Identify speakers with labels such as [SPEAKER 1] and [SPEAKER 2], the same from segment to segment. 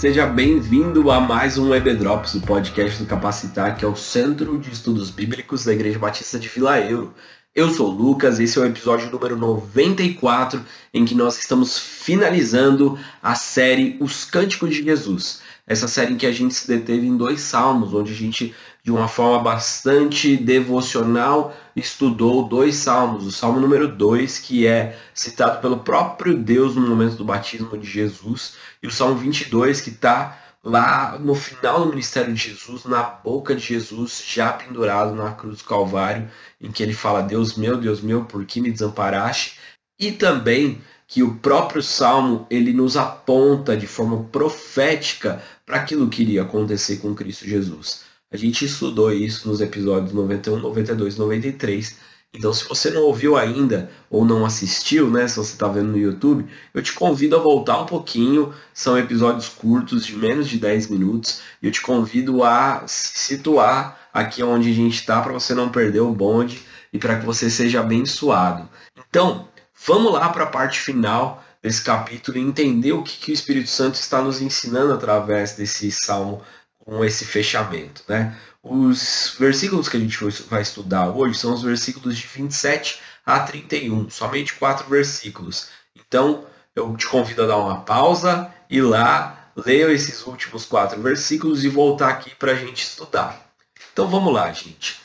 [SPEAKER 1] Seja bem-vindo a mais um Drops, o podcast do Capacitar, que é o Centro de Estudos Bíblicos da Igreja Batista de Vila Euro. Eu sou o Lucas, esse é o episódio número 94, em que nós estamos finalizando a série Os Cânticos de Jesus. Essa série em que a gente se deteve em dois salmos, onde a gente, de uma forma bastante devocional, estudou dois salmos. O salmo número 2, que é citado pelo próprio Deus no momento do batismo de Jesus, e o salmo 22, que está lá no final do ministério de Jesus, na boca de Jesus, já pendurado na cruz do Calvário, em que ele fala: Deus meu, Deus meu, por que me desamparaste? E também que o próprio Salmo ele nos aponta de forma profética para aquilo que iria acontecer com Cristo Jesus. A gente estudou isso nos episódios 91, 92, 93. Então, se você não ouviu ainda ou não assistiu, né, se você está vendo no YouTube, eu te convido a voltar um pouquinho. São episódios curtos, de menos de 10 minutos. E eu te convido a se situar aqui onde a gente está para você não perder o bonde e para que você seja abençoado. Então, Vamos lá para a parte final desse capítulo e entender o que, que o Espírito Santo está nos ensinando através desse salmo com esse fechamento. Né? Os versículos que a gente vai estudar hoje são os versículos de 27 a 31, somente quatro versículos. Então, eu te convido a dar uma pausa e lá leia esses últimos quatro versículos e voltar aqui para a gente estudar. Então vamos lá, gente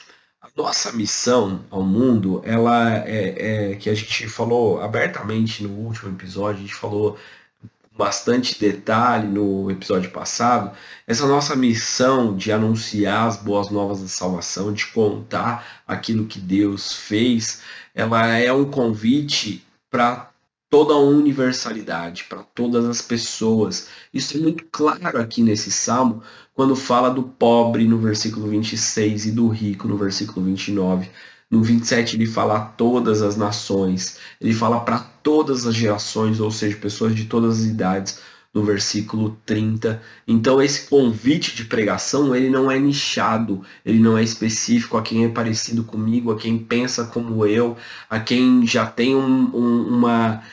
[SPEAKER 1] nossa missão ao mundo, ela é, é, que a gente falou abertamente no último episódio, a gente falou bastante detalhe no episódio passado, essa nossa missão de anunciar as boas novas da salvação, de contar aquilo que Deus fez, ela é um convite para toda a universalidade, para todas as pessoas. Isso é muito claro aqui nesse salmo, quando fala do pobre no versículo 26 e do rico no versículo 29. No 27 ele fala a todas as nações, ele fala para todas as gerações, ou seja, pessoas de todas as idades, no versículo 30. Então esse convite de pregação, ele não é nichado, ele não é específico a quem é parecido comigo, a quem pensa como eu, a quem já tem um, um, uma,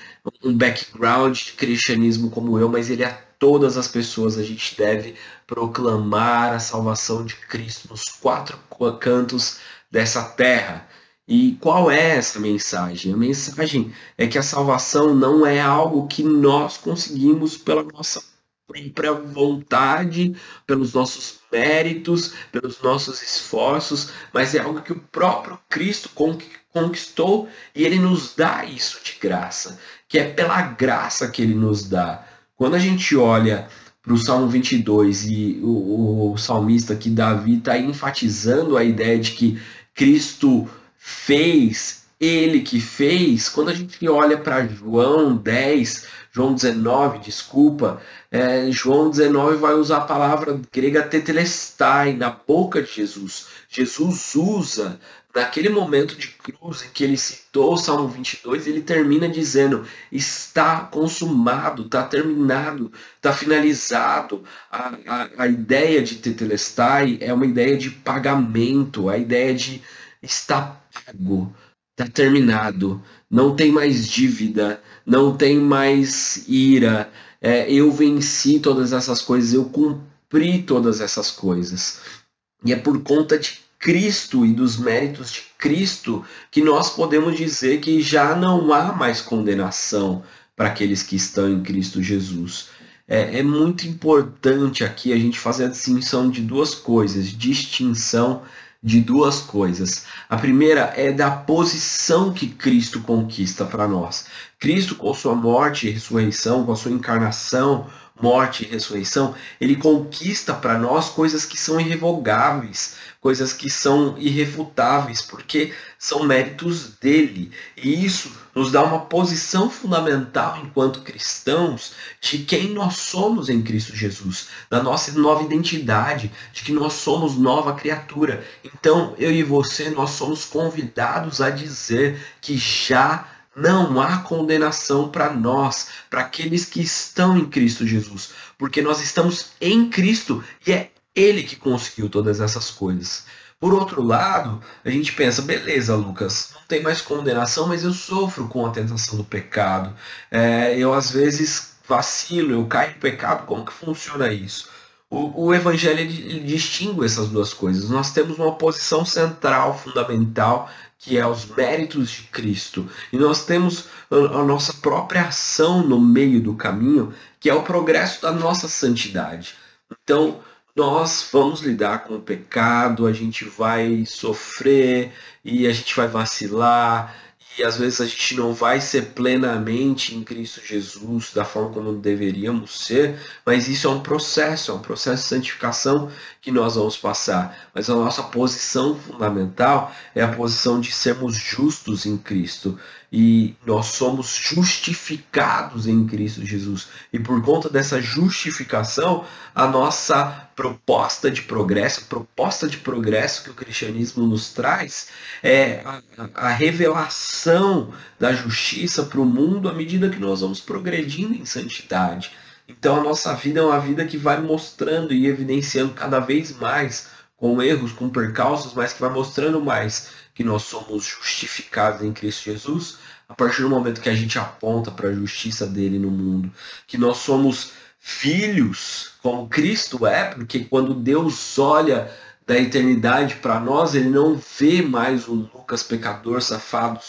[SPEAKER 1] um background de cristianismo como eu, mas ele é todas as pessoas. A gente deve proclamar a salvação de Cristo nos quatro cantos dessa terra. E qual é essa mensagem? A mensagem é que a salvação não é algo que nós conseguimos pela nossa própria vontade, pelos nossos méritos, pelos nossos esforços, mas é algo que o próprio Cristo conquistou e ele nos dá isso de graça, que é pela graça que ele nos dá. Quando a gente olha para o Salmo 22 e o, o salmista que Davi está enfatizando a ideia de que Cristo fez, ele que fez, quando a gente olha para João 10, João 19, desculpa, é, João 19 vai usar a palavra grega tetelestai na boca de Jesus. Jesus usa naquele momento de cruz em que ele citou o Salmo 22, ele termina dizendo: está consumado, está terminado, está finalizado. A, a, a, ideia de tetelestai é uma ideia de pagamento, a ideia de está pago, está terminado, não tem mais dívida, não tem mais ira. É, eu venci todas essas coisas, eu cumpri todas essas coisas. E é por conta de Cristo e dos méritos de Cristo que nós podemos dizer que já não há mais condenação para aqueles que estão em Cristo Jesus. É, é, muito importante aqui a gente fazer a distinção de duas coisas, distinção de duas coisas. A primeira é da posição que Cristo conquista para nós. Cristo, com sua morte e ressurreição, com a sua encarnação, morte e ressurreição, ele conquista para nós coisas que são irrevogáveis, coisas que são irrefutáveis, porque são méritos dele. E isso nos dá uma posição fundamental enquanto cristãos de quem nós somos em Cristo Jesus, da nossa nova identidade, de que nós somos nova criatura. Então, eu e você, nós somos convidados a dizer que já não há condenação para nós, para aqueles que estão em Cristo Jesus, porque nós estamos em Cristo e é ele que conseguiu todas essas coisas. Por outro lado, a gente pensa, beleza, Lucas, não tem mais condenação, mas eu sofro com a tentação do pecado. É, eu às vezes vacilo, eu caio em pecado, como que funciona isso? O, o Evangelho ele, ele distingue essas duas coisas. Nós temos uma posição central, fundamental, que é os méritos de Cristo. E nós temos a, nossa própria ação no meio do caminho, que é o progresso da nossa santidade. Então, nós vamos lidar com o pecado, a gente vai sofrer e a gente vai vacilar e às vezes a gente não vai ser plenamente em Cristo Jesus da forma como deveríamos ser, mas isso é um processo, é um processo de santificação que nós vamos passar. Mas a nossa posição fundamental é a posição de sermos justos em Cristo e nós somos justificados em Cristo Jesus. E por conta dessa justificação, a nossa proposta de progresso, proposta de progresso que o cristianismo nos traz é a, a revelação da justiça para o mundo à medida que nós vamos progredindo em santidade. Então a nossa vida é uma vida que vai mostrando e evidenciando cada vez mais com erros, com percalços, mas que vai mostrando mais que nós somos justificados em Cristo Jesus a partir do momento que a gente aponta para a justiça dele no mundo, que nós somos filhos como Cristo é, porque quando Deus olha da eternidade para nós, ele não vê mais o Lucas pecador, safado,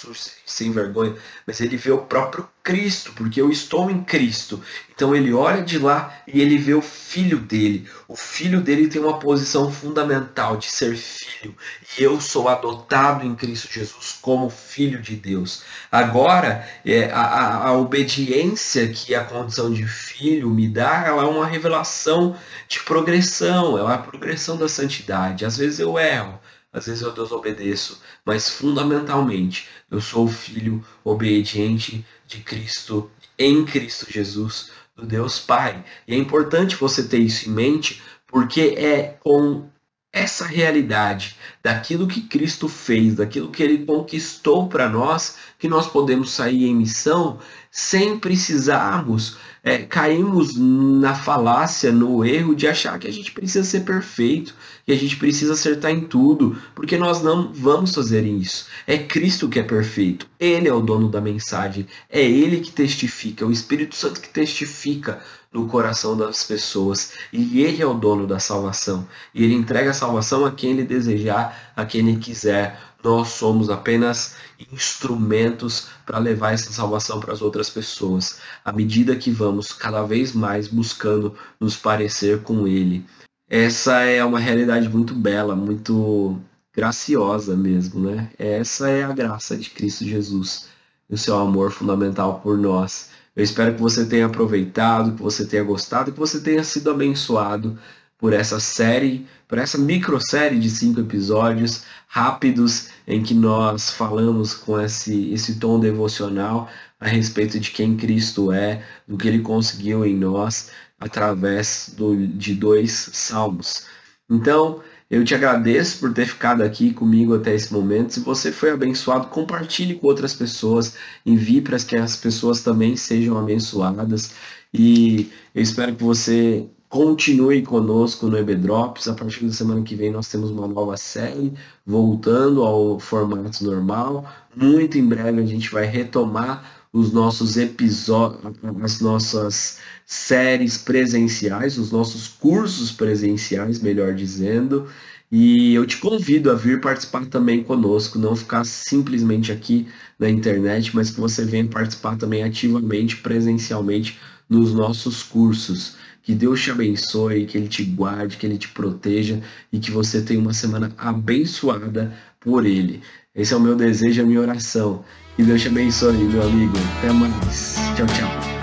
[SPEAKER 1] sem vergonha, mas ele vê o próprio Cristo, porque eu estou em Cristo. Então ele olha de lá e ele vê o filho dele. O filho dele tem uma posição fundamental de ser filho. E eu sou adotado em Cristo Jesus como filho de Deus. Agora, é, a, a obediência que a condição de filho me dá, ela é uma revelação de progressão, é uma progressão da santidade. Às vezes eu erro, às vezes eu desobedeço, mas fundamentalmente eu sou o filho obediente de Cristo, em Cristo Jesus, do Deus Pai. E é importante você ter isso em mente, porque é com essa realidade daquilo que Cristo fez, daquilo que ele conquistou para nós, que nós podemos sair em missão sem precisarmos é, caímos na falácia, no erro de achar que a gente precisa ser perfeito, que a gente precisa acertar em tudo, porque nós não vamos fazer isso. É Cristo que é perfeito, Ele é o dono da mensagem, é Ele que testifica, é o Espírito Santo que testifica no coração das pessoas. E Ele é o dono da salvação. E Ele entrega a salvação a quem Ele desejar, a quem Ele quiser. Nós somos apenas instrumentos para levar essa salvação para as outras pessoas, à medida que vamos cada vez mais buscando nos parecer com Ele. Essa é uma realidade muito bela, muito graciosa mesmo, né? Essa é a graça de Cristo Jesus, o seu amor fundamental por nós. Eu espero que você tenha aproveitado, que você tenha gostado, que você tenha sido abençoado por essa série, por essa microsérie de cinco episódios rápidos em que nós falamos com esse, esse tom devocional a respeito de quem Cristo é, do que ele conseguiu em nós através do, de dois salmos. Então, eu te agradeço por ter ficado aqui comigo até esse momento. Se você foi abençoado, compartilhe com outras pessoas, envie para que as pessoas também sejam abençoadas. E eu espero que você Continue conosco no EBDrops. A partir da semana que vem nós temos uma nova série, voltando ao formato normal. Muito em breve a gente vai retomar os nossos episódios, as nossas séries presenciais, os nossos cursos presenciais, melhor dizendo. E eu te convido a vir participar também conosco, não ficar simplesmente aqui na internet, mas que você venha participar também ativamente, presencialmente nos nossos cursos. Que Deus te abençoe, que Ele te guarde, que Ele te proteja e que você tenha uma semana abençoada por Ele. Esse é o meu desejo, a minha oração. Que Deus te abençoe, meu amigo. Até mais. Tchau, tchau.